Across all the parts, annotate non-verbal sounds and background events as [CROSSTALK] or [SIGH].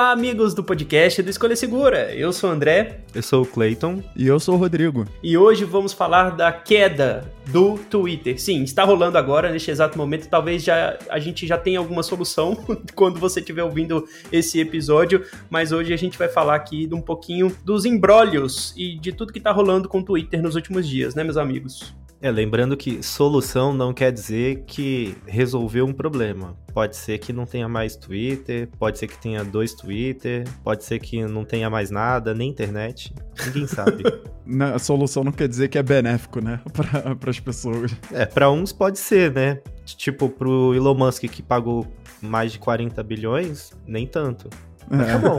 Olá, amigos do podcast do Escolha Segura. Eu sou o André. Eu sou o Clayton. E eu sou o Rodrigo. E hoje vamos falar da queda do Twitter. Sim, está rolando agora, neste exato momento. Talvez já a gente já tenha alguma solução [LAUGHS] quando você estiver ouvindo esse episódio. Mas hoje a gente vai falar aqui de um pouquinho dos embrólios e de tudo que está rolando com o Twitter nos últimos dias, né, meus amigos? É, lembrando que solução não quer dizer que resolveu um problema. Pode ser que não tenha mais Twitter, pode ser que tenha dois Twitter, pode ser que não tenha mais nada, nem internet. Ninguém sabe. [LAUGHS] a solução não quer dizer que é benéfico, né? [LAUGHS] Para as pessoas. É, para uns pode ser, né? Tipo, pro Elon Musk que pagou mais de 40 bilhões, nem tanto. É. Tá bom.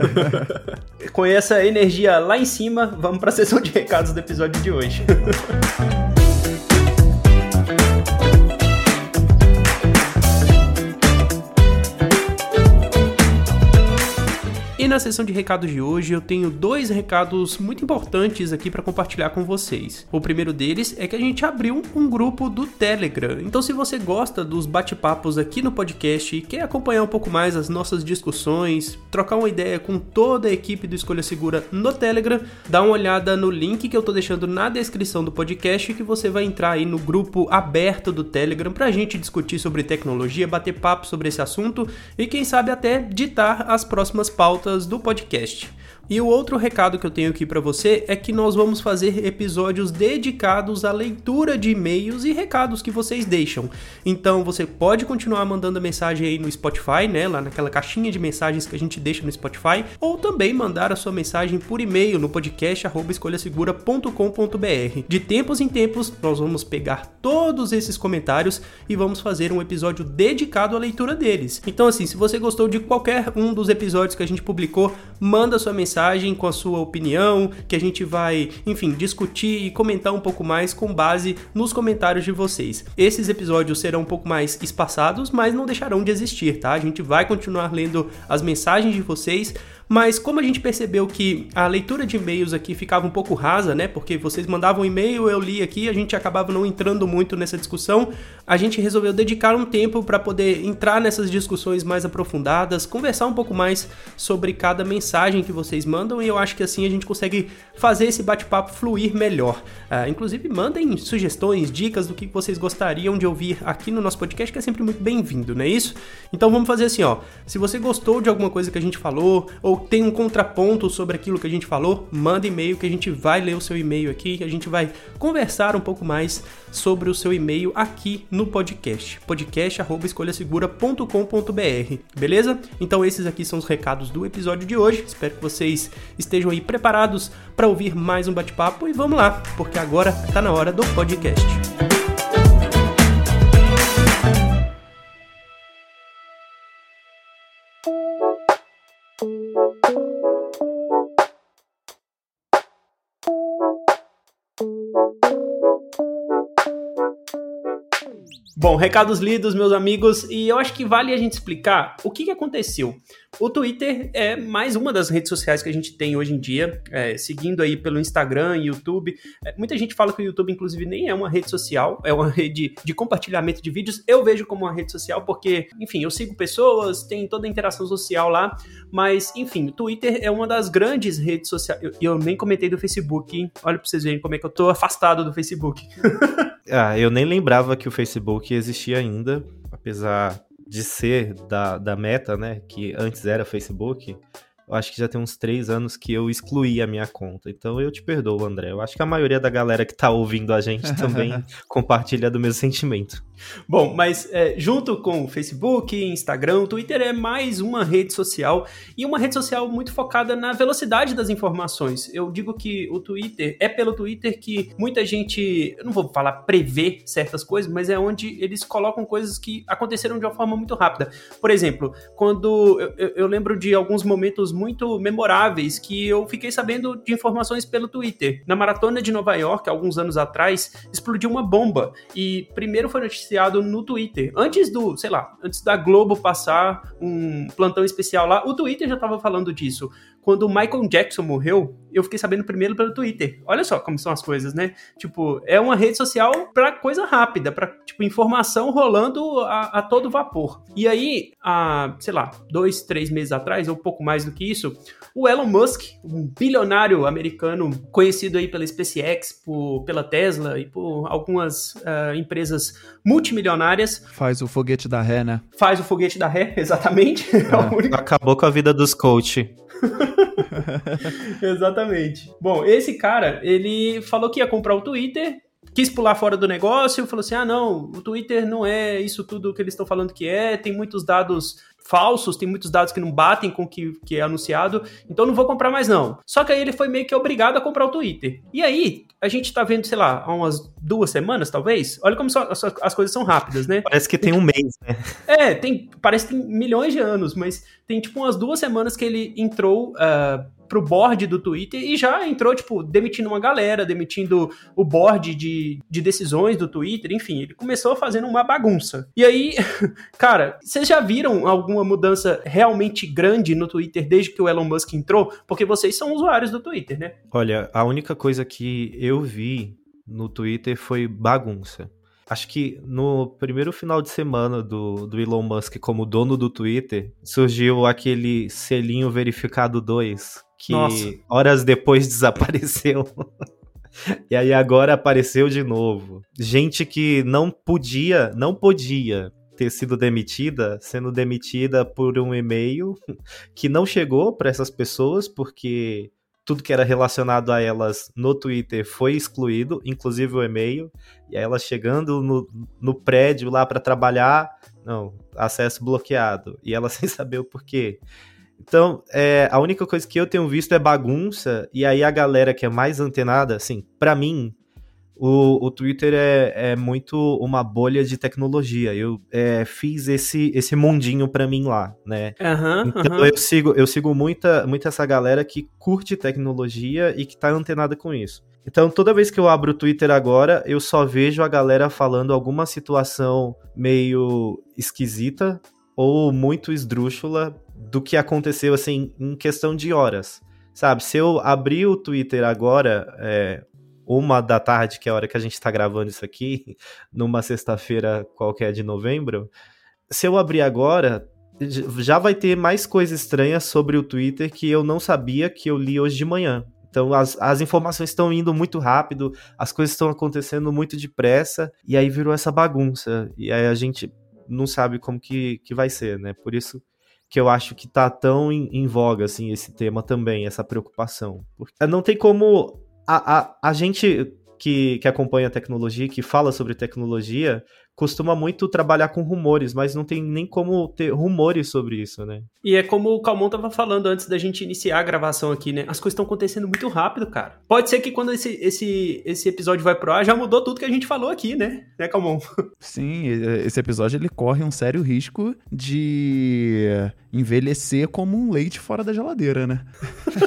[LAUGHS] Com essa energia lá em cima, vamos para a sessão de recados do episódio de hoje. Na sessão de recados de hoje eu tenho dois recados muito importantes aqui para compartilhar com vocês. O primeiro deles é que a gente abriu um grupo do Telegram. Então se você gosta dos bate-papos aqui no podcast e quer acompanhar um pouco mais as nossas discussões, trocar uma ideia com toda a equipe do Escolha Segura no Telegram, dá uma olhada no link que eu tô deixando na descrição do podcast que você vai entrar aí no grupo aberto do Telegram pra gente discutir sobre tecnologia, bater papo sobre esse assunto e quem sabe até ditar as próximas pautas do podcast. E o outro recado que eu tenho aqui para você é que nós vamos fazer episódios dedicados à leitura de e-mails e recados que vocês deixam. Então você pode continuar mandando mensagem aí no Spotify, né, lá naquela caixinha de mensagens que a gente deixa no Spotify, ou também mandar a sua mensagem por e-mail no podcast escolhasegura.com.br. De tempos em tempos, nós vamos pegar todos esses comentários e vamos fazer um episódio dedicado à leitura deles. Então assim, se você gostou de qualquer um dos episódios que a gente publicou, manda sua mensagem mensagem com a sua opinião, que a gente vai, enfim, discutir e comentar um pouco mais com base nos comentários de vocês. Esses episódios serão um pouco mais espaçados, mas não deixarão de existir, tá? A gente vai continuar lendo as mensagens de vocês mas como a gente percebeu que a leitura de e-mails aqui ficava um pouco rasa, né? Porque vocês mandavam e-mail, eu li aqui, a gente acabava não entrando muito nessa discussão, a gente resolveu dedicar um tempo para poder entrar nessas discussões mais aprofundadas, conversar um pouco mais sobre cada mensagem que vocês mandam e eu acho que assim a gente consegue fazer esse bate-papo fluir melhor. Uh, inclusive, mandem sugestões, dicas do que vocês gostariam de ouvir aqui no nosso podcast, que é sempre muito bem-vindo, não é isso? Então vamos fazer assim, ó. Se você gostou de alguma coisa que a gente falou ou tem um contraponto sobre aquilo que a gente falou, manda e-mail que a gente vai ler o seu e-mail aqui, a gente vai conversar um pouco mais sobre o seu e-mail aqui no podcast. podcast@escolhasegura.com.br. Beleza? Então esses aqui são os recados do episódio de hoje. Espero que vocês estejam aí preparados para ouvir mais um bate-papo e vamos lá, porque agora tá na hora do podcast. Bom, recados lidos, meus amigos, e eu acho que vale a gente explicar o que, que aconteceu. O Twitter é mais uma das redes sociais que a gente tem hoje em dia, é, seguindo aí pelo Instagram, YouTube. É, muita gente fala que o YouTube, inclusive, nem é uma rede social, é uma rede de compartilhamento de vídeos. Eu vejo como uma rede social porque, enfim, eu sigo pessoas, tem toda a interação social lá, mas, enfim, o Twitter é uma das grandes redes sociais. E eu, eu, nem comentei do Facebook, hein? Olha pra vocês verem como é que eu tô afastado do Facebook. [LAUGHS] ah, eu nem lembrava que o Facebook existia ainda, apesar de ser da, da Meta, né, que antes era Facebook, eu acho que já tem uns três anos que eu excluí a minha conta. Então eu te perdoo, André. Eu acho que a maioria da galera que tá ouvindo a gente [LAUGHS] também compartilha do mesmo sentimento. Bom, mas é, junto com o Facebook, Instagram, o Twitter é mais uma rede social e uma rede social muito focada na velocidade das informações. Eu digo que o Twitter é pelo Twitter que muita gente, eu não vou falar prever certas coisas, mas é onde eles colocam coisas que aconteceram de uma forma muito rápida. Por exemplo, quando eu, eu, eu lembro de alguns momentos muito memoráveis que eu fiquei sabendo de informações pelo Twitter. Na maratona de Nova York, alguns anos atrás, explodiu uma bomba e primeiro foi noticiado no Twitter. Antes do, sei lá, antes da Globo passar um plantão especial lá, o Twitter já estava falando disso. Quando o Michael Jackson morreu, eu fiquei sabendo primeiro pelo Twitter. Olha só como são as coisas, né? Tipo, é uma rede social para coisa rápida, para tipo informação rolando a, a, todo vapor. E aí, há, sei lá, dois, três meses atrás, ou um pouco mais do que isso, o Elon Musk, um bilionário americano conhecido aí pela SpaceX, por, pela Tesla e por algumas uh, empresas multimilionárias. Faz o foguete da ré, né? Faz o foguete da ré, [LAUGHS] exatamente. É. Acabou com a vida dos coach. [LAUGHS] exatamente. Bom, esse cara, ele falou que ia comprar o Twitter quis pular fora do negócio, falou assim: ah, não, o Twitter não é isso tudo que eles estão falando que é, tem muitos dados falsos, tem muitos dados que não batem com o que, que é anunciado, então não vou comprar mais não. Só que aí ele foi meio que obrigado a comprar o Twitter. E aí, a gente tá vendo, sei lá, há umas duas semanas, talvez, olha como só, as coisas são rápidas, né? Parece que tem um mês, né? É, tem, parece que tem milhões de anos, mas tem tipo umas duas semanas que ele entrou uh, pro board do Twitter e já entrou, tipo, demitindo uma galera, demitindo o board de, de decisões do Twitter, enfim, ele começou fazendo uma bagunça. E aí, [LAUGHS] cara, vocês já viram alguma mudança realmente grande no Twitter desde que o Elon Musk entrou? Porque vocês são usuários do Twitter, né? Olha, a única coisa que eu vi no Twitter foi bagunça. Acho que no primeiro final de semana do, do Elon Musk como dono do Twitter, surgiu aquele selinho verificado 2, que Nossa. horas depois [LAUGHS] desapareceu. e aí agora apareceu de novo. Gente que não podia, não podia ter sido demitida, sendo demitida por um e-mail [LAUGHS] que não chegou para essas pessoas porque tudo que era relacionado a elas no Twitter foi excluído, inclusive o e-mail. E aí elas chegando no, no prédio lá para trabalhar, não, acesso bloqueado. E elas [LAUGHS] sem saber o porquê. Então, é, a única coisa que eu tenho visto é bagunça, e aí a galera que é mais antenada, assim, para mim, o, o Twitter é, é, muito uma bolha de tecnologia. Eu é, fiz esse, esse mundinho para mim lá, né? Uhum, então uhum. eu sigo, eu sigo muita, muita essa galera que curte tecnologia e que tá antenada com isso. Então, toda vez que eu abro o Twitter agora, eu só vejo a galera falando alguma situação meio esquisita ou muito esdrúxula do que aconteceu, assim, em questão de horas. Sabe, se eu abrir o Twitter agora, é, uma da tarde, que é a hora que a gente está gravando isso aqui, [LAUGHS] numa sexta-feira qualquer de novembro, se eu abrir agora, já vai ter mais coisa estranha sobre o Twitter que eu não sabia que eu li hoje de manhã. Então as, as informações estão indo muito rápido, as coisas estão acontecendo muito depressa, e aí virou essa bagunça. E aí a gente não sabe como que, que vai ser, né? Por isso que eu acho que tá tão em, em voga, assim, esse tema também, essa preocupação. Porque não tem como a, a, a gente que, que acompanha a tecnologia, que fala sobre tecnologia, costuma muito trabalhar com rumores, mas não tem nem como ter rumores sobre isso, né? E é como o Calmon tava falando antes da gente iniciar a gravação aqui, né? As coisas estão acontecendo muito rápido, cara. Pode ser que quando esse, esse, esse episódio vai pro ar, já mudou tudo que a gente falou aqui, né? Né, Calmon? [LAUGHS] Sim, esse episódio ele corre um sério risco de envelhecer como um leite fora da geladeira, né?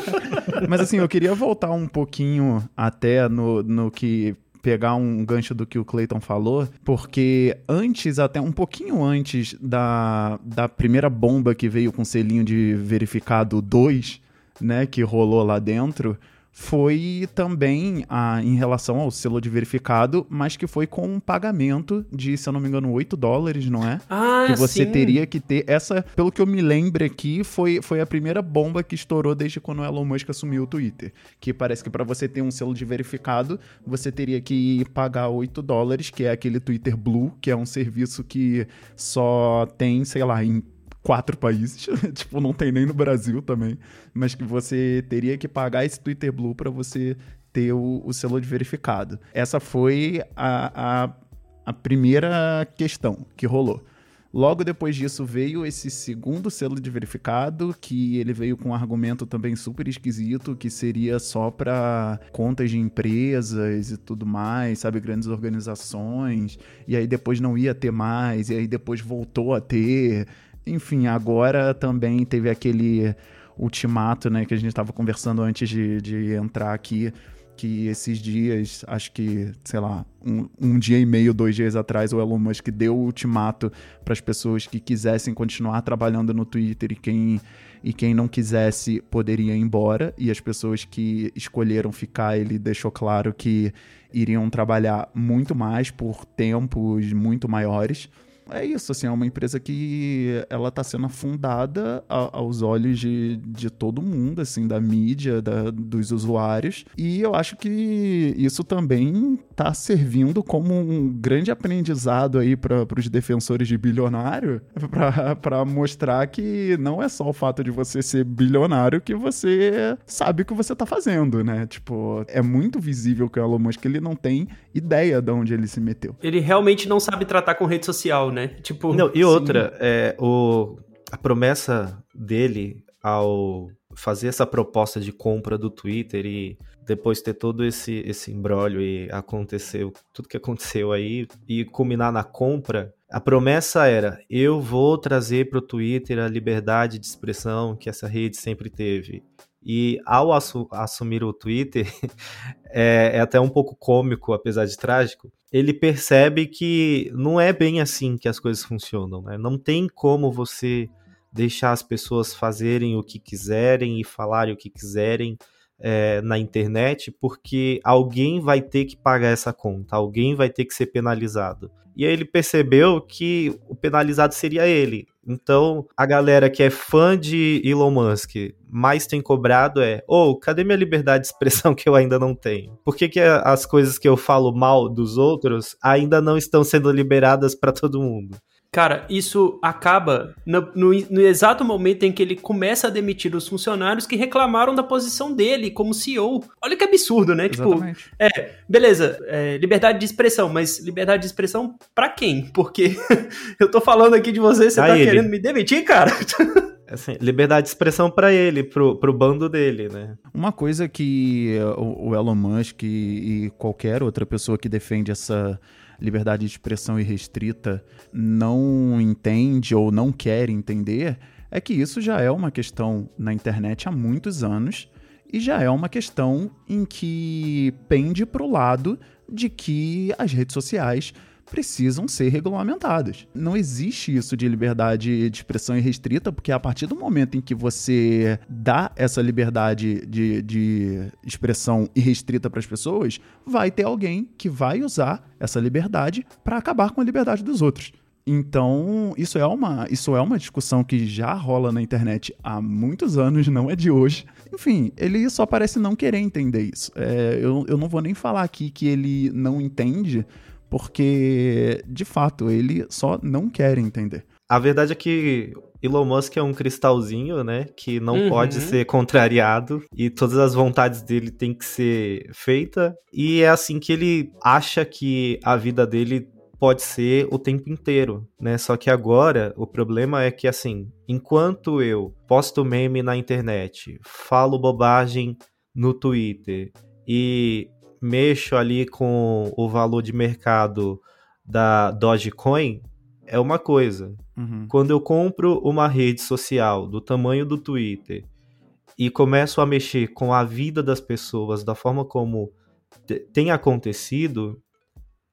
[LAUGHS] Mas assim, eu queria voltar um pouquinho até no, no que pegar um gancho do que o Clayton falou, porque antes, até um pouquinho antes da, da primeira bomba que veio com selinho de verificado 2, né, que rolou lá dentro, foi também a, em relação ao selo de verificado, mas que foi com um pagamento de, se eu não me engano, 8 dólares, não é? Ah, Que você sim. teria que ter. Essa, pelo que eu me lembro aqui, foi, foi a primeira bomba que estourou desde quando o Elon Musk assumiu o Twitter. Que parece que para você ter um selo de verificado, você teria que pagar 8 dólares, que é aquele Twitter Blue, que é um serviço que só tem, sei lá, em quatro países, [LAUGHS] tipo, não tem nem no Brasil também, mas que você teria que pagar esse Twitter Blue para você ter o, o, selo de verificado. Essa foi a, a a primeira questão que rolou. Logo depois disso veio esse segundo selo de verificado, que ele veio com um argumento também super esquisito, que seria só para contas de empresas e tudo mais, sabe, grandes organizações, e aí depois não ia ter mais, e aí depois voltou a ter. Enfim, agora também teve aquele ultimato, né, que a gente estava conversando antes de, de entrar aqui, que esses dias, acho que, sei lá, um, um, dia e meio, dois dias atrás, o Elon Musk deu o ultimato para as pessoas que quisessem continuar trabalhando no Twitter e quem, e quem não quisesse poderia ir embora. E as pessoas que escolheram ficar, ele deixou claro que iriam trabalhar muito mais por tempos muito maiores é isso, assim, é uma empresa que ela está sendo afundada a, aos olhos de, de todo mundo, assim, da mídia, da, dos usuários. E eu acho que isso também está servindo como um grande aprendizado aí para os defensores de bilionário, para mostrar que não é só o fato de você ser bilionário que você sabe o que você está fazendo, né? Tipo, é muito visível que o Elon Musk ele não tem ideia de onde ele se meteu. Ele realmente não sabe tratar com rede social, né? Tipo. Não, e outra, é, o, a promessa dele ao fazer essa proposta de compra do Twitter e depois ter todo esse, esse embrólio e aconteceu tudo que aconteceu aí e culminar na compra, a promessa era: eu vou trazer para o Twitter a liberdade de expressão que essa rede sempre teve. E ao assu assumir o Twitter, [LAUGHS] é, é, até um pouco cômico, apesar de trágico, ele percebe que não é bem assim que as coisas funcionam. Né? Não tem como você deixar as pessoas fazerem o que quiserem e falarem o que quiserem é, na internet, porque alguém vai ter que pagar essa conta, alguém vai ter que ser penalizado. E aí ele percebeu que o penalizado seria ele. Então, a galera que é fã de Elon Musk mais tem cobrado é: ô, oh, cadê minha liberdade de expressão que eu ainda não tenho? Por que, que as coisas que eu falo mal dos outros ainda não estão sendo liberadas para todo mundo? Cara, isso acaba no, no, no, exato momento em que ele começa a demitir os funcionários que reclamaram da posição dele como CEO. Olha que absurdo, né? Tipo, Exatamente. Tipo, é, beleza, é, liberdade de expressão, mas liberdade de expressão para quem? Porque [LAUGHS] eu tô falando aqui de você, você a tá ele. querendo me demitir, cara? [LAUGHS] Assim, liberdade de expressão para ele, pro, pro bando dele, né? Uma coisa que o, o Elon Musk e, e qualquer outra pessoa que defende essa liberdade de expressão irrestrita não entende ou não quer entender é que isso já é uma questão na internet há muitos anos e já é uma questão em que pende para o lado de que as redes sociais precisam ser regulamentadas. Não existe isso de liberdade de expressão irrestrita, porque a partir do momento em que você dá essa liberdade de, de expressão irrestrita para as pessoas, vai ter alguém que vai usar essa liberdade para acabar com a liberdade dos outros. Então, isso é, uma, isso é uma discussão que já rola na internet há muitos anos, não é de hoje. Enfim, ele só parece não querer entender isso. É, eu, eu não vou nem falar aqui que ele não entende, porque, de fato, ele só não quer entender. A verdade é que Elon Musk é um cristalzinho, né? Que não uhum. pode ser contrariado e todas as vontades dele têm que ser feitas. E é assim que ele acha que a vida dele pode ser o tempo inteiro, né? Só que agora o problema é que assim, enquanto eu posto meme na internet, falo bobagem no Twitter e mexo ali com o valor de mercado da Dogecoin, é uma coisa. Uhum. Quando eu compro uma rede social do tamanho do Twitter e começo a mexer com a vida das pessoas da forma como tem acontecido,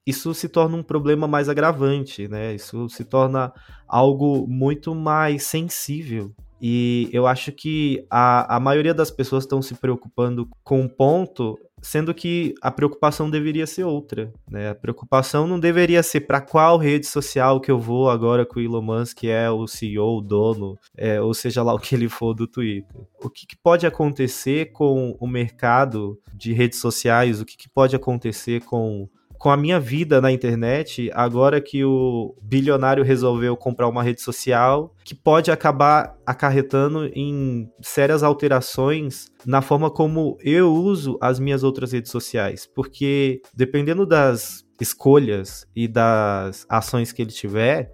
isso se torna um problema mais agravante, né? Isso se torna algo muito mais sensível. E eu acho que a, a maioria das pessoas estão se preocupando com um ponto sendo que a preocupação deveria ser outra, né? A preocupação não deveria ser para qual rede social que eu vou agora que o Elon Musk é o CEO, o dono, é, ou seja lá o que ele for do Twitter. O que, que pode acontecer com o mercado de redes sociais? O que, que pode acontecer com com a minha vida na internet, agora que o bilionário resolveu comprar uma rede social, que pode acabar acarretando em sérias alterações na forma como eu uso as minhas outras redes sociais. Porque dependendo das escolhas e das ações que ele tiver,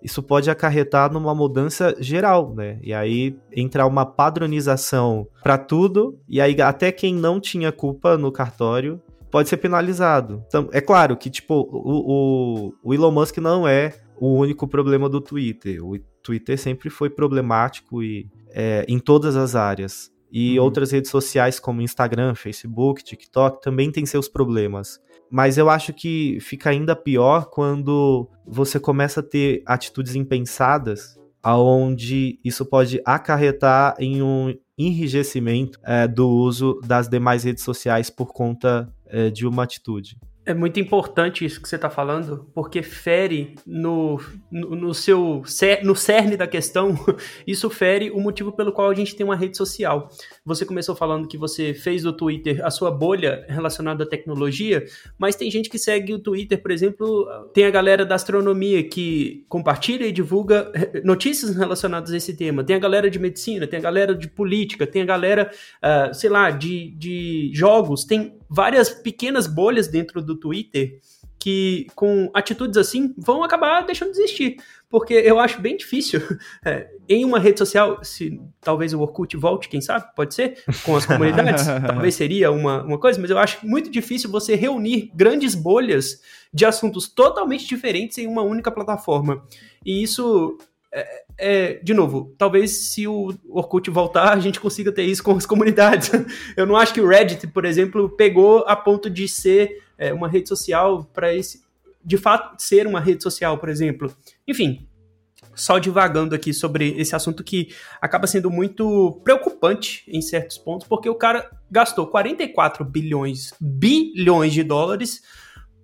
isso pode acarretar numa mudança geral, né? E aí entrar uma padronização para tudo, e aí até quem não tinha culpa no cartório pode ser penalizado. Então, é claro que, tipo, o, o, o Elon Musk não é o único problema do Twitter. O Twitter sempre foi problemático e é, em todas as áreas. E uhum. outras redes sociais como Instagram, Facebook, TikTok também têm seus problemas. Mas eu acho que fica ainda pior quando você começa a ter atitudes impensadas, aonde isso pode acarretar em um enrijecimento é, do uso das demais redes sociais por conta é, de uma atitude. É muito importante isso que você está falando, porque fere no, no, no, seu no cerne da questão, [LAUGHS] isso fere o motivo pelo qual a gente tem uma rede social. Você começou falando que você fez do Twitter a sua bolha relacionada à tecnologia, mas tem gente que segue o Twitter, por exemplo, tem a galera da astronomia que compartilha e divulga [LAUGHS] notícias relacionadas a esse tema, tem a galera de medicina, tem a galera de política, tem a galera, uh, sei lá, de, de jogos, tem várias pequenas bolhas dentro do Twitter que, com atitudes assim, vão acabar deixando de existir. Porque eu acho bem difícil, [LAUGHS] é, em uma rede social, se talvez o Orkut volte, quem sabe, pode ser, com as comunidades, [LAUGHS] talvez seria uma, uma coisa, mas eu acho muito difícil você reunir grandes bolhas de assuntos totalmente diferentes em uma única plataforma. E isso é, é, de novo, talvez se o Orkut voltar, a gente consiga ter isso com as [LAUGHS] comunidades. Eu não acho que o Reddit, por exemplo, pegou a ponto de ser é, uma rede social para esse. De fato, ser uma rede social, por exemplo. Enfim, só divagando aqui sobre esse assunto que acaba sendo muito preocupante em certos pontos, porque o cara gastou 44 bilhões, bilhões de dólares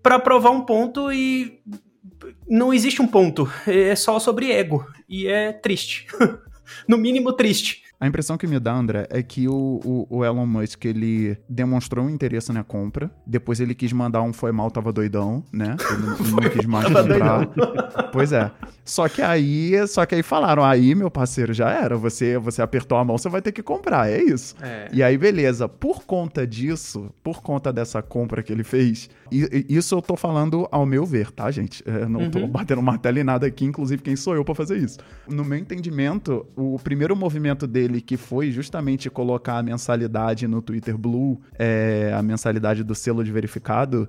para provar um ponto e não existe um ponto, é só sobre ego. E é triste. [LAUGHS] no mínimo triste. A impressão que me dá, André, é que o, o, o, Elon Musk, ele demonstrou um interesse na compra, depois ele quis mandar um foi mal, tava doidão, né? Ele não, não quis mais comprar. pois é. Só que aí, só que aí falaram, aí, meu parceiro, já era, você você apertou a mão, você vai ter que comprar, é isso. É. E aí, beleza, por conta disso, por conta dessa compra que ele fez, e, isso eu tô falando ao meu ver, tá, gente? Eu é, não uhum. tô batendo martelo em nada aqui, inclusive quem sou eu para fazer isso. No meu entendimento, o primeiro movimento dele dele, que foi justamente colocar a mensalidade no Twitter Blue, é, a mensalidade do selo de verificado,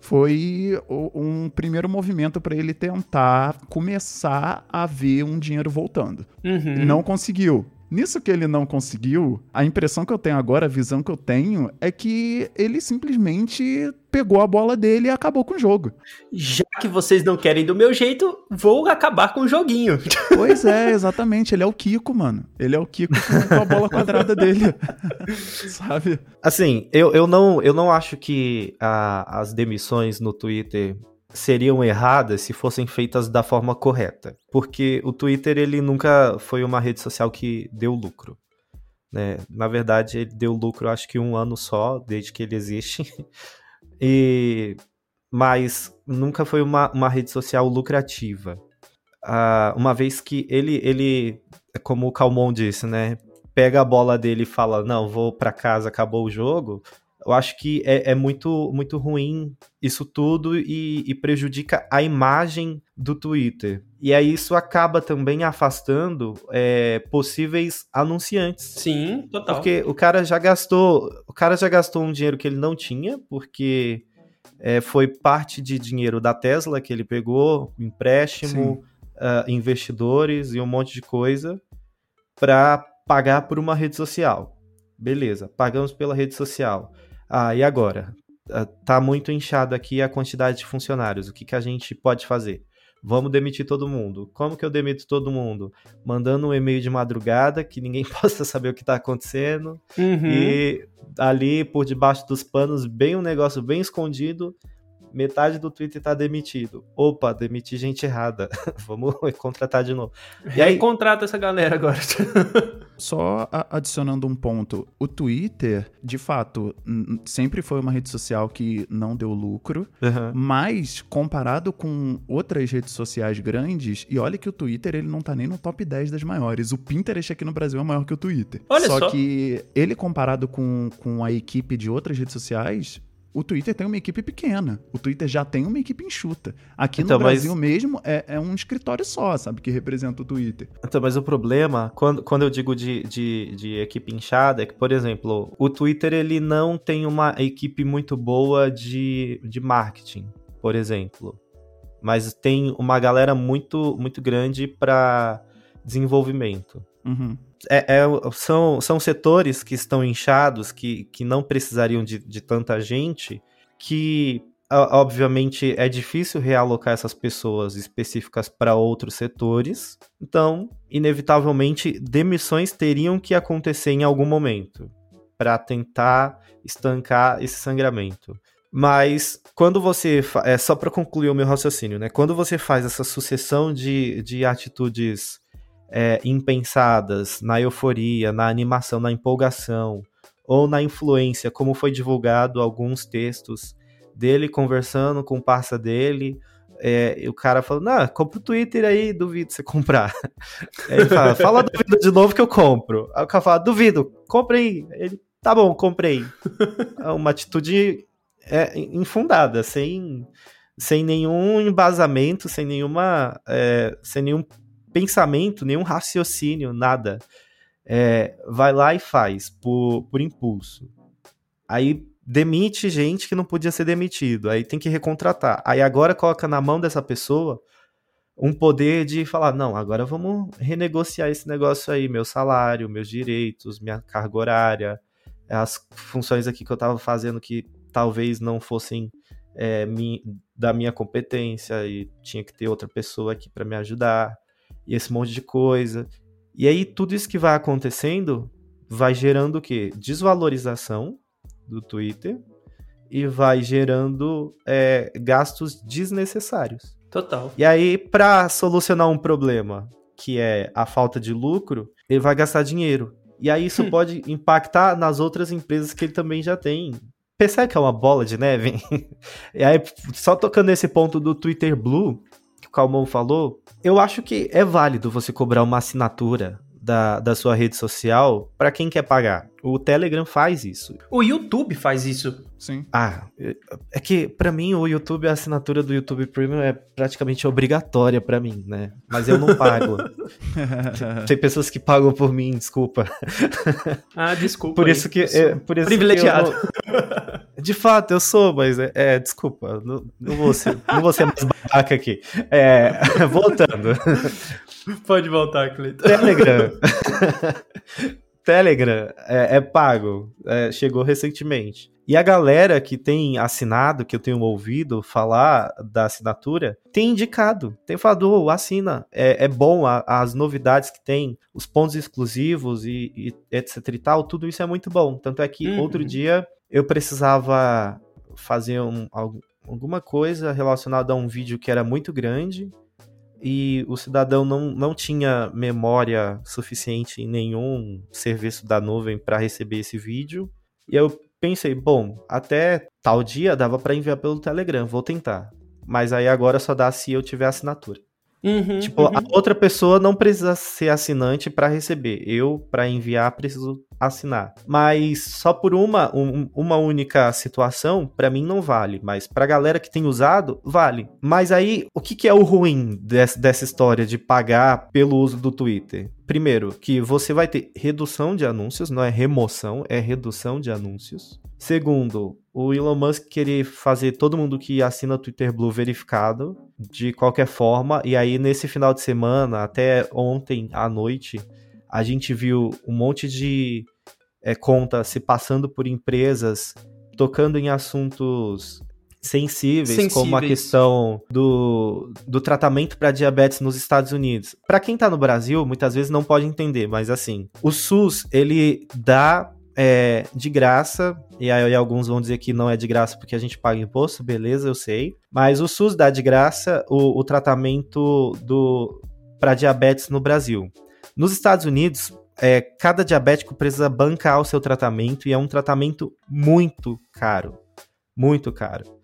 foi um primeiro movimento para ele tentar começar a ver um dinheiro voltando. Uhum. Não conseguiu. Nisso que ele não conseguiu, a impressão que eu tenho agora, a visão que eu tenho, é que ele simplesmente pegou a bola dele e acabou com o jogo. Já que vocês não querem do meu jeito, vou acabar com o joguinho. [LAUGHS] Pois é, exatamente. Ele é o Kiko, mano. Ele é o Kiko com a bola quadrada dele. [LAUGHS] Sabe? Assim, eu, eu, não, eu não acho que a, as demissões no Twitter seriam erradas se fossem feitas da forma correta. Porque o Twitter ele nunca foi uma rede social que deu lucro. Né? Na verdade, ele deu lucro acho que um ano só, desde que ele existe. [LAUGHS] e mas nunca foi uma, uma rede social lucrativa. Uh, uma vez que ele, ele, como o Calmon disse, né? Pega a bola dele e fala: Não, vou para casa, acabou o jogo eu acho que é, é muito, muito ruim isso tudo e, e, prejudica a imagem do Twitter. E aí isso acaba também afastando é, possíveis anunciantes. Sim, total. Porque o cara já gastou, o cara já gastou um dinheiro que ele não tinha, porque é, foi parte de dinheiro da Tesla que ele pegou, empréstimo, uh, investidores e um monte de coisa para pagar por uma rede social. Beleza, pagamos pela rede social. Ah, e agora? Ah, tá muito inchado aqui a quantidade de funcionários. O que, que a gente pode fazer? Vamos demitir todo mundo. Como que eu demito todo mundo? Mandando um e-mail de madrugada que ninguém [LAUGHS] possa saber o que está acontecendo. Uhum. E ali, por debaixo dos panos, bem um negócio bem escondido, metade do Twitter tá demitido. Opa, demiti gente errada. [LAUGHS] Vamos contratar de novo. E aí contrata essa galera agora. [LAUGHS] Só adicionando um ponto, o Twitter, de fato, sempre foi uma rede social que não deu lucro, uhum. mas comparado com outras redes sociais grandes, e olha que o Twitter ele não tá nem no top 10 das maiores. O Pinterest aqui no Brasil é maior que o Twitter. Olha só, só. que ele comparado com, com a equipe de outras redes sociais, o Twitter tem uma equipe pequena. O Twitter já tem uma equipe enxuta. Aqui então, no Brasil mas... mesmo é, é, um escritório só, sabe, que representa o Twitter. Então, mas o problema, quando, quando eu digo de, de, de equipe inchada, é que, por exemplo, o Twitter ele não tem uma equipe muito boa de, de marketing, por exemplo. Mas tem uma galera muito, muito grande para desenvolvimento. Uhum é, é, são, são setores que estão inchados, que, que não precisariam de, de tanta gente, que obviamente é difícil realocar essas pessoas específicas para outros setores. Então, inevitavelmente, demissões teriam que acontecer em algum momento para tentar estancar esse sangramento. Mas quando você. É só para concluir o meu raciocínio, né? Quando você faz essa sucessão de, de atitudes é, impensadas na euforia, na animação, na empolgação ou na influência, como foi divulgado alguns textos dele conversando com o parça dele. É, o cara falou, não, compra o Twitter aí, duvido você comprar. [LAUGHS] ele fala, fala duvido de novo que eu compro. Aí o cara fala, duvido, compre aí. Ele, tá bom, comprei. É uma atitude é, infundada, sem, sem nenhum embasamento, sem nenhuma, é, sem nenhum pensamento, nenhum raciocínio, nada. É, vai lá e faz por, por impulso. Aí demite gente que não podia ser demitido. Aí tem que recontratar. Aí agora coloca na mão dessa pessoa um poder de falar: não, agora vamos renegociar esse negócio aí, meu salário, meus direitos, minha carga horária, as funções aqui que eu estava fazendo que talvez não fossem é, mi, da minha competência e tinha que ter outra pessoa aqui para me ajudar e esse monte de coisa. E aí tudo isso que vai acontecendo vai gerando o quê? Desvalorização do Twitter e vai gerando é, gastos desnecessários. Total. E aí, para solucionar um problema, que é a falta de lucro, ele vai gastar dinheiro. E aí isso hum. pode impactar nas outras empresas que ele também já tem. Percebe que é uma bola de neve? [LAUGHS] e aí, só tocando nesse ponto do Twitter Blue, Calmon falou, eu acho que é válido você cobrar uma assinatura da, da sua rede social para quem quer pagar. O Telegram faz isso. O YouTube faz isso. Sim. Ah, é que para mim o YouTube, a assinatura do YouTube Premium é praticamente obrigatória para mim, né? Mas eu não pago. [LAUGHS] Tem pessoas que pagam por mim, desculpa. Ah, desculpa. Por isso que, é, por isso privilegiado. Que eu, de fato, eu sou, mas é, é desculpa, não, não, vou ser, não vou ser mais babaca aqui. É, [LAUGHS] voltando. Pode voltar, Cleiton. Telegram. [LAUGHS] Telegram é, é pago, é, chegou recentemente. E a galera que tem assinado, que eu tenho ouvido falar da assinatura, tem indicado, tem falado, oh, assina, é, é bom a, as novidades que tem, os pontos exclusivos e, e, etc e tal, tudo isso é muito bom. Tanto é que uhum. outro dia eu precisava fazer um, alguma coisa relacionada a um vídeo que era muito grande e o cidadão não, não tinha memória suficiente em nenhum serviço da nuvem para receber esse vídeo. E eu pensei, bom, até tal dia dava para enviar pelo Telegram, vou tentar. Mas aí agora só dá se eu tiver assinatura. Uhum, tipo, uhum. a outra pessoa não precisa ser assinante para receber. Eu, para enviar, preciso assinar. Mas só por uma, um, uma única situação, para mim não vale. Mas pra galera que tem usado, vale. Mas aí, o que, que é o ruim dessa, dessa história de pagar pelo uso do Twitter? Primeiro, que você vai ter redução de anúncios, não é remoção, é redução de anúncios. Segundo, o Elon Musk querer fazer todo mundo que assina Twitter Blue verificado de qualquer forma. E aí, nesse final de semana, até ontem à noite, a gente viu um monte de é, conta se passando por empresas tocando em assuntos sensíveis, sensíveis. como a questão do, do tratamento para diabetes nos Estados Unidos. Para quem está no Brasil, muitas vezes não pode entender, mas assim, o SUS ele dá é de graça, e aí alguns vão dizer que não é de graça porque a gente paga imposto, beleza, eu sei. Mas o SUS dá de graça o, o tratamento do para diabetes no Brasil. Nos Estados Unidos, é, cada diabético precisa bancar o seu tratamento e é um tratamento muito caro. Muito caro.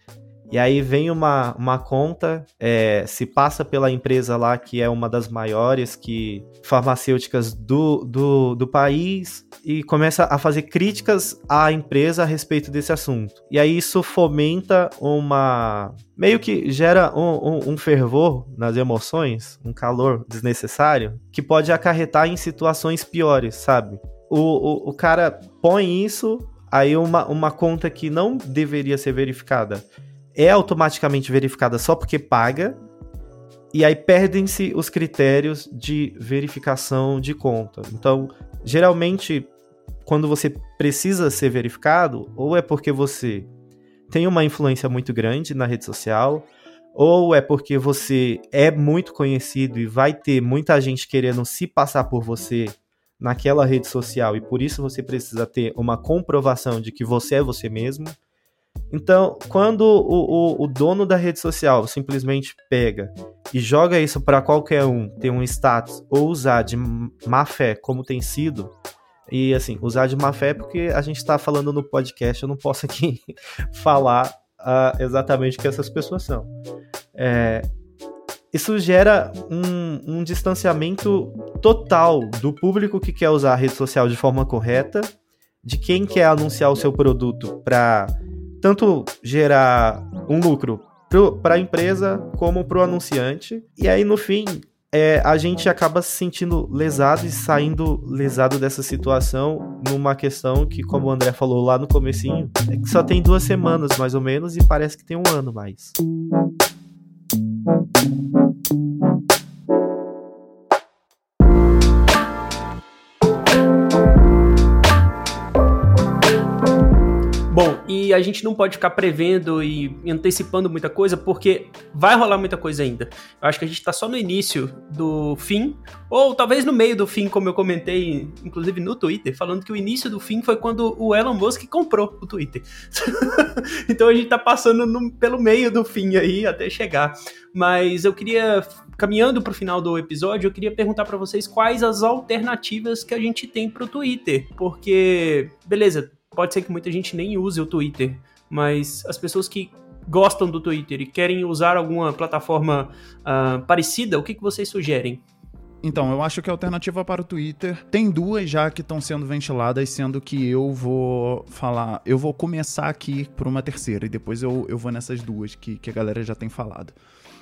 E aí vem uma, uma conta, é, se passa pela empresa lá que é uma das maiores que farmacêuticas do, do, do país e começa a fazer críticas à empresa a respeito desse assunto. E aí isso fomenta uma. meio que gera um, um, um fervor nas emoções, um calor desnecessário, que pode acarretar em situações piores, sabe? O, o, o cara põe isso, aí uma, uma conta que não deveria ser verificada é automaticamente verificada só porque paga, e aí perdem-se os critérios de verificação de conta. Então, geralmente, quando você precisa ser verificado, ou é porque você tem uma influência muito grande na rede social, ou é porque você é muito conhecido e vai ter muita gente querendo se passar por você naquela rede social e por isso você precisa ter uma comprovação de que você é você mesmo. Então, quando o, o, o, dono da rede social simplesmente pega e joga isso para qualquer um ter um status ou usar de má fé, como tem sido, e assim, usar de má fé porque a gente está falando no podcast, eu não posso aqui [LAUGHS] falar uh, exatamente o que essas pessoas são. É, isso gera um, um distanciamento total do público que quer usar a rede social de forma correta, de quem quer anunciar o seu produto para tanto gerar um lucro para a empresa como para o anunciante. E aí, no fim, é, a gente acaba se sentindo lesado e saindo lesado dessa situação numa questão que, como o André falou lá no comecinho, é que só tem duas semanas, mais ou menos, e parece que tem um ano mais. E a gente não pode ficar prevendo e antecipando muita coisa, porque vai rolar muita coisa ainda. Eu acho que a gente tá só no início do fim, ou talvez no meio do fim, como eu comentei, inclusive no Twitter, falando que o início do fim foi quando o Elon Musk comprou o Twitter. [LAUGHS] então a gente tá passando no, pelo meio do fim aí até chegar. Mas eu queria caminhando para o final do episódio, eu queria perguntar para vocês quais as alternativas que a gente tem para o Twitter, porque beleza, pode ser que muita gente nem use o Twitter, mas as pessoas que gostam do Twitter e querem usar alguma plataforma uh, parecida, o que, que vocês sugerem? Então, eu acho que a alternativa para o Twitter tem duas já que estão sendo ventiladas, sendo que eu vou falar, eu vou começar aqui por uma terceira e depois eu, eu vou nessas duas que, que a galera já tem falado.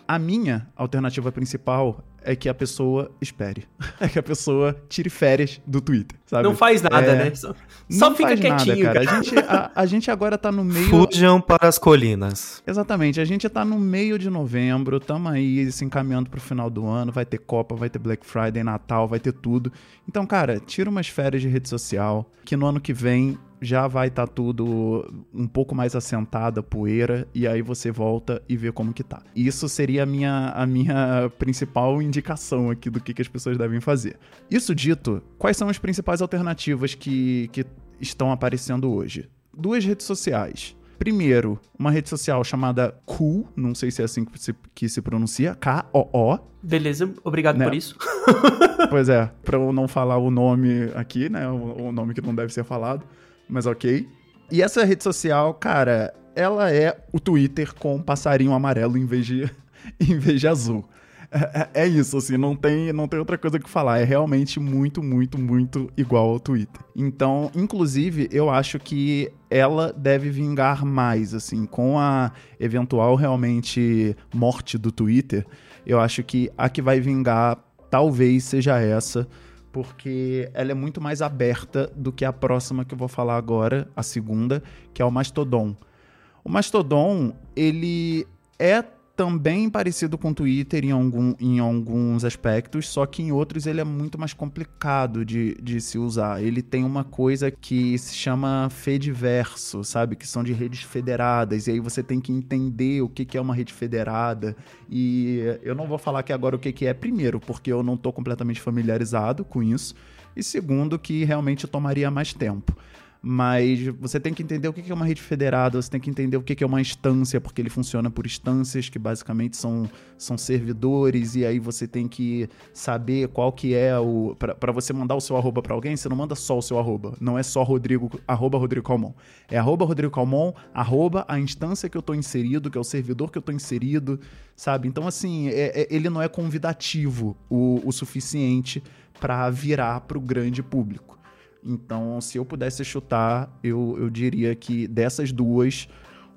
A minha alternativa principal é que a pessoa espere. [LAUGHS] É que a pessoa tire férias do Twitter, sabe? Não faz nada, é... né? Só, só fica quietinho, nada, cara. cara. A, gente, a, a, gente agora tá no meio... Fujam para as colinas. Exatamente. A gente tá no meio de novembro, tamo aí se encaminhando pro final do ano, vai ter Copa, vai ter Black Friday, Natal, vai ter tudo. Então, cara, tira umas férias de rede social, que no ano que vem já vai estar tá tudo um pouco mais assentada, poeira, e aí você volta e vê como que tá. Isso seria a minha, a minha principal indicação aqui do que, que as pessoas devem fazer. Isso dito, quais são as principais alternativas que, que estão aparecendo hoje? Duas redes sociais. Primeiro, uma rede social chamada Cool, não sei se é assim que se, que se pronuncia, K-O-O. Beleza, obrigado né? por isso. pois é, pra eu não falar o nome aqui, né, o, o nome que não deve ser falado mas ok. E essa rede social, cara, ela é o Twitter com um passarinho amarelo em vez de, [LAUGHS] em vez de azul. É, é, é, isso, assim, não tem, não tem outra coisa que falar. É realmente muito, muito, muito igual ao Twitter. Então, inclusive, eu acho que ela deve vingar mais, assim, com a eventual realmente morte do Twitter. Eu acho que a que vai vingar talvez seja essa porque ela é muito mais aberta do que a próxima que eu vou falar agora, a segunda, que é o Mastodon. O Mastodon, ele é também parecido com o Twitter em, algum, em alguns aspectos, só que em outros ele é muito mais complicado de, de se usar. Ele tem uma coisa que se chama Fediverso, sabe? Que são de redes federadas, e aí você tem que entender o que, que é uma rede federada. E eu não vou falar aqui agora o que, que é, primeiro, porque eu não estou completamente familiarizado com isso, e segundo, que realmente tomaria mais tempo. Mas você tem que entender o que é uma rede federada, você tem que entender o que é uma instância, porque ele funciona por instâncias, que basicamente são, são servidores, e aí você tem que saber qual que é o... para você mandar o seu arroba para alguém, você não manda só o seu arroba, não é só Rodrigo, arroba Rodrigo Calmon. É arroba Rodrigo Calmon, arroba a instância que eu tô inserido, que é o servidor que eu tô inserido, sabe? Então, assim, é, é, ele não é convidativo o, o suficiente para virar para o grande público. Então, se eu pudesse chutar, eu, eu diria que dessas duas,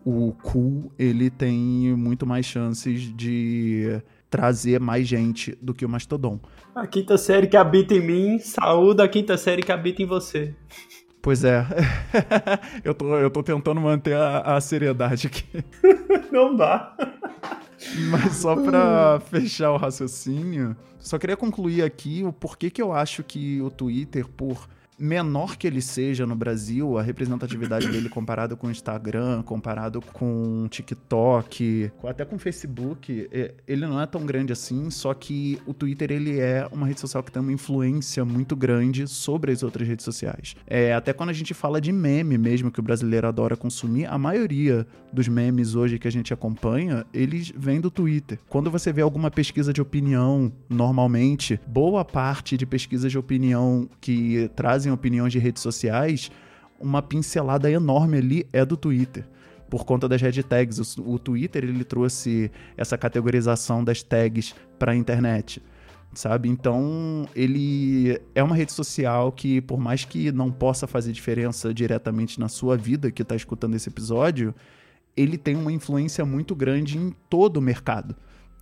o Cool ele tem muito mais chances de trazer mais gente do que o Mastodon. A quinta série que habita em mim, saúde a quinta série que habita em você. Pois é. [LAUGHS] eu, tô, eu tô tentando manter a, a seriedade aqui. [LAUGHS] Não dá. Mas só para [LAUGHS] fechar o raciocínio, só queria concluir aqui o porquê que eu acho que o Twitter, por menor que ele seja no Brasil, a representatividade dele comparado com o Instagram, comparado com o TikTok, até com o Facebook, é, ele não é tão grande assim, só que o Twitter ele é uma rede social que tem uma influência muito grande sobre as outras redes sociais. É, até quando a gente fala de meme mesmo, que o brasileiro adora consumir, a maioria dos memes hoje que a gente acompanha, eles vêm do Twitter. Quando você vê alguma pesquisa de opinião, normalmente, boa parte de pesquisas de opinião que trazem trazem opiniões de redes sociais, uma pincelada enorme ali é do Twitter. Por conta das hashtags. O, o Twitter ele trouxe essa categorização das tags para a internet sabe? Então, ele é uma rede social que, por mais que não possa fazer diferença diretamente na sua vida que está escutando esse episódio, ele tem uma influência muito grande em todo o mercado.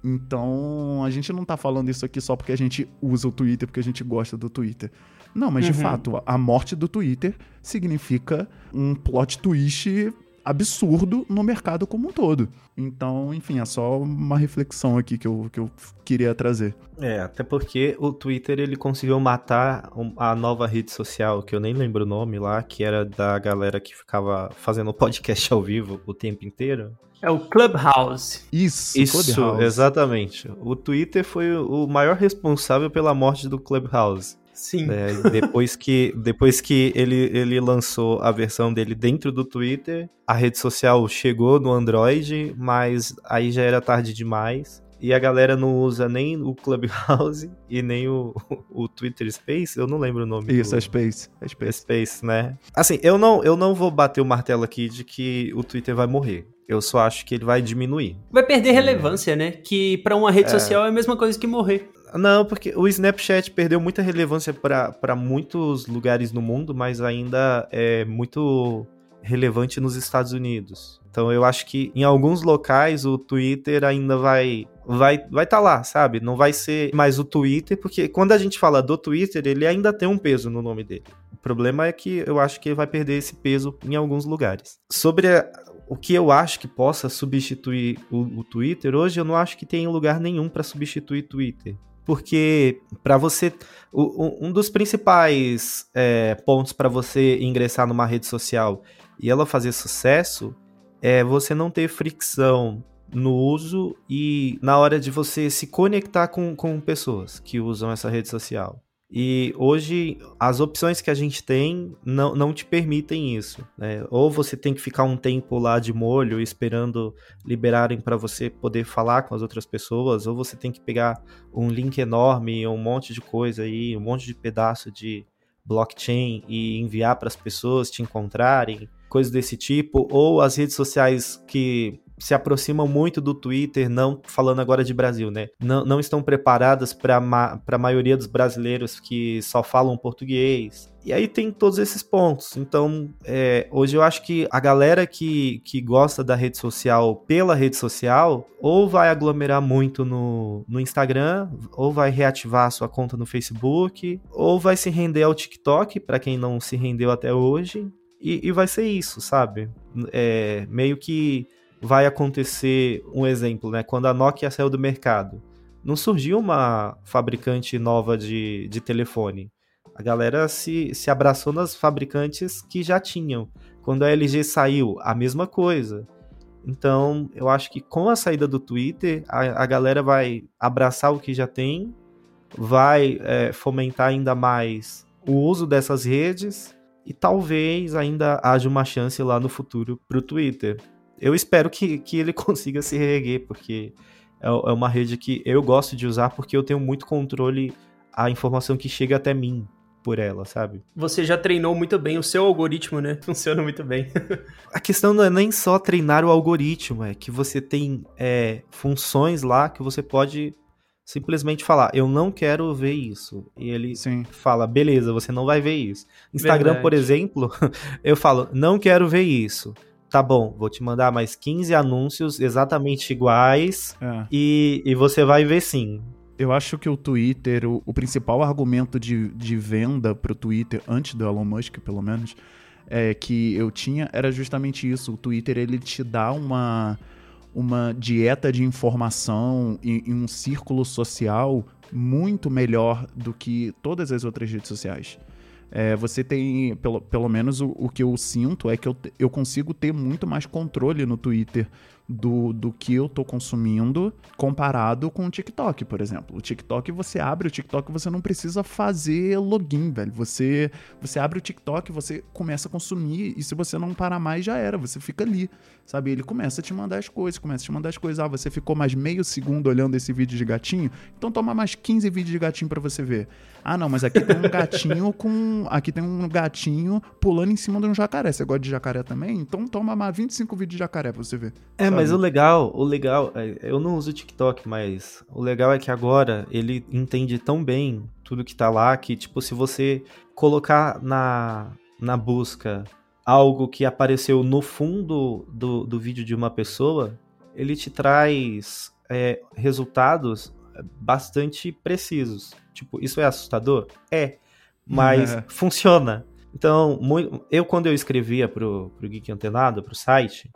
Então, a gente não está falando isso aqui só porque a gente usa o Twitter, porque a gente gosta do Twitter. Não, mas uhum. de fato, a morte do Twitter significa um plot twist absurdo no mercado como um todo. Então, enfim, é só uma reflexão aqui que eu, que eu queria trazer. É, até porque o Twitter ele conseguiu matar a nova rede social, que eu nem lembro o nome lá, que era da galera que ficava fazendo podcast ao vivo o tempo inteiro. É o Clubhouse. Isso, Isso Clubhouse. exatamente. O Twitter foi o maior responsável pela morte do Clubhouse. Sim. É, depois que, depois que ele, ele lançou a versão dele dentro do Twitter, a rede social chegou no Android, mas aí já era tarde demais. E a galera não usa nem o Clubhouse [LAUGHS] e nem o, o Twitter Space, eu não lembro o nome. Isso, do... é Space. É Space. Space, né? Assim, eu não, eu não vou bater o martelo aqui de que o Twitter vai morrer. Eu só acho que ele vai diminuir. Vai perder relevância, é. né? Que para uma rede é. social é a mesma coisa que morrer. Não, porque o Snapchat perdeu muita relevância para muitos lugares no mundo, mas ainda é muito relevante nos Estados Unidos. Então eu acho que em alguns locais o Twitter ainda vai vai vai estar tá lá, sabe? Não vai ser mais o Twitter, porque quando a gente fala do Twitter, ele ainda tem um peso no nome dele. O problema é que eu acho que ele vai perder esse peso em alguns lugares. Sobre a, o que eu acho que possa substituir o, o Twitter, hoje eu não acho que tem lugar nenhum para substituir Twitter porque para você um dos principais é, pontos para você ingressar numa rede social e ela fazer sucesso é você não ter fricção no uso e na hora de você se conectar com, com pessoas que usam essa rede social. E hoje as opções que a gente tem não, não te permitem isso. Né? Ou você tem que ficar um tempo lá de molho esperando liberarem para você poder falar com as outras pessoas, ou você tem que pegar um link enorme, um monte de coisa aí, um monte de pedaço de blockchain e enviar para as pessoas te encontrarem, coisas desse tipo, ou as redes sociais que se aproximam muito do Twitter, não falando agora de Brasil, né? Não, não estão preparadas para ma a maioria dos brasileiros que só falam português. E aí tem todos esses pontos. Então, é, hoje eu acho que a galera que, que gosta da rede social pela rede social, ou vai aglomerar muito no, no Instagram, ou vai reativar a sua conta no Facebook, ou vai se render ao TikTok, para quem não se rendeu até hoje. E, e vai ser isso, sabe? É, meio que vai acontecer um exemplo, né? Quando a Nokia saiu do mercado, não surgiu uma fabricante nova de, de telefone. A galera se, se abraçou nas fabricantes que já tinham. Quando a LG saiu, a mesma coisa. Então, eu acho que com a saída do Twitter, a, a galera vai abraçar o que já tem, vai é, fomentar ainda mais o uso dessas redes e talvez ainda haja uma chance lá no futuro pro Twitter. Eu espero que, que ele [LAUGHS] consiga se reerguer, porque é, é uma rede que eu gosto de usar porque eu tenho muito controle a informação que chega até mim por ela, sabe? Você já treinou muito bem o seu algoritmo, né? [LAUGHS] Funciona muito bem. [LAUGHS] a questão não é nem só treinar o algoritmo, é que você tem é, funções lá que você pode simplesmente falar, eu não quero ver isso. E ele Sim. fala, beleza, você não vai ver isso. Instagram, Verdade. por exemplo, eu falo, não quero ver isso. Tá bom, vou te mandar mais 15 anúncios exatamente iguais é. e, e você vai ver sim. Eu acho que o Twitter, o, o principal argumento de, de venda para o Twitter, antes do Elon Musk, pelo menos, é, que eu tinha era justamente isso. O Twitter ele te dá uma, uma dieta de informação e, e um círculo social muito melhor do que todas as outras redes sociais. É, você tem, pelo, pelo menos o, o, que eu sinto é que eu, eu consigo ter muito mais controle no Twitter do, do que eu tô consumindo comparado com o TikTok, por exemplo. O TikTok, você abre o TikTok, você não precisa fazer login, velho. Você, você abre o TikTok, você começa a consumir e se você não parar mais, já era. Você fica ali, sabe? Ele começa a te mandar as coisas, começa a te mandar as coisas. Ah, você ficou mais meio segundo olhando esse vídeo de gatinho? Então toma mais 15 vídeos de gatinho para você ver. Ah, não, mas aqui tem um gatinho com... Aqui tem um gatinho pulando em cima de um jacaré. Você gosta de jacaré também? Então toma mais 25 vídeos de jacaré pra você ver. É, mas o legal, o legal, é, eu não uso o TikTok, mas o legal é que agora ele entende tão bem tudo que tá lá que, tipo, se você colocar na, na busca algo que apareceu no fundo do, do vídeo de uma pessoa, ele te traz é, resultados bastante precisos. Tipo, isso é assustador? É, mas é. [LAUGHS] funciona. Então, eu quando eu escrevia pro, pro Geek Antenado, pro site,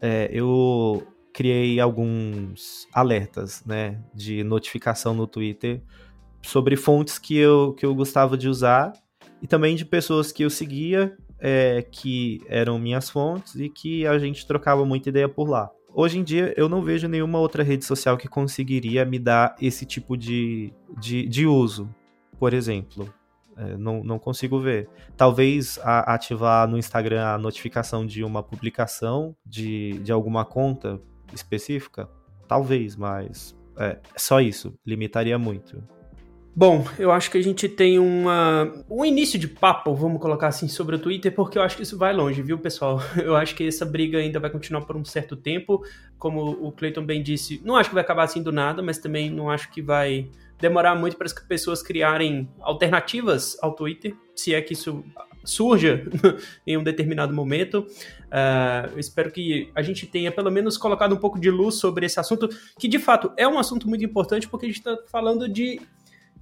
é, eu criei alguns alertas, né, de notificação no Twitter sobre fontes que eu, que eu gostava de usar e também de pessoas que eu seguia, é, que eram minhas fontes e que a gente trocava muita ideia por lá. Hoje em dia, eu não vejo nenhuma outra rede social que conseguiria me dar esse tipo de, de, de uso, por exemplo. É, não, não consigo ver. Talvez a, ativar no Instagram a notificação de uma publicação de, de alguma conta específica? Talvez, mas é só isso. Limitaria muito. Bom, eu acho que a gente tem uma, um início de papo, vamos colocar assim, sobre o Twitter, porque eu acho que isso vai longe, viu, pessoal? [LAUGHS] Eu acho que essa briga ainda vai continuar por um certo tempo. Como o Clayton bem disse, não acho que vai acabar assim do nada, mas também não acho que vai demorar muito para as pessoas criarem alternativas ao Twitter, se é que isso surja [LAUGHS] em um determinado momento. Uh, eu espero que a gente tenha pelo menos colocado um pouco de luz sobre esse assunto, que de fato é um assunto muito importante, porque a gente está falando de.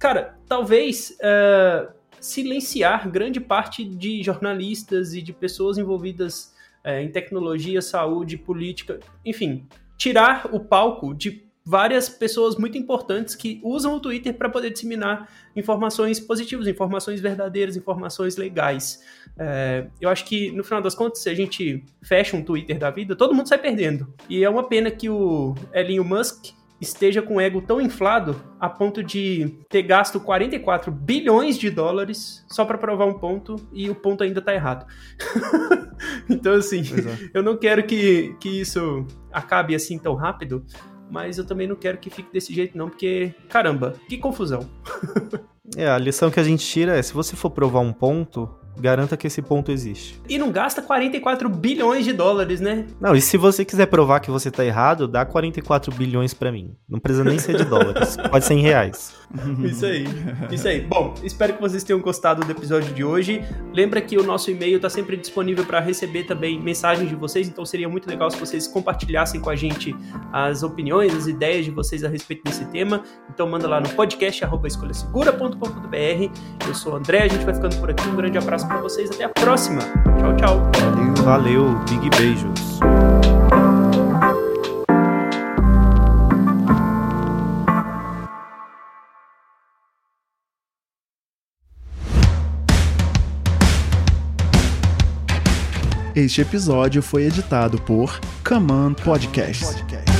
Cara, talvez. Uh, silenciar grande parte de jornalistas e de pessoas envolvidas uh, em tecnologia, saúde, política, enfim, tirar o palco de várias pessoas muito importantes que usam o Twitter para poder disseminar informações positivas, informações verdadeiras, informações legais. É, eu acho que, no final das contas, se a gente fecha um Twitter da vida, todo mundo sai perdendo. E é uma pena que o Elon Musk esteja com o ego tão inflado a ponto de ter gasto 44 bilhões de dólares só para provar um ponto e o ponto ainda tá errado. [LAUGHS] então, assim, é. eu não quero que, que isso acabe assim tão rápido, mas eu também não quero que fique desse jeito não, porque, caramba, que confusão. [LAUGHS] é, a lição que a gente tira é, se você for provar um ponto, garanta que esse ponto existe. E não gasta 44 bilhões de dólares, né? Não, e se você quiser provar que você tá errado, dá 44 bilhões para mim. Não precisa nem ser de dólares, [LAUGHS] pode ser em reais. [LAUGHS] Isso aí, isso aí. Bom, espero que vocês tenham gostado do episódio de hoje. Lembra que o nosso e-mail tá sempre disponível para receber também mensagens de vocês, então seria muito legal se vocês compartilhassem com a gente as opiniões, as ideias de vocês a respeito desse tema. Então manda lá no podcast escolhasegura.com.br. Eu sou o André, a gente vai ficando por aqui. Um grande abraço para vocês. Até a próxima. Tchau, tchau. Valeu, valeu. Big beijos. Este episódio foi editado por Command Podcast.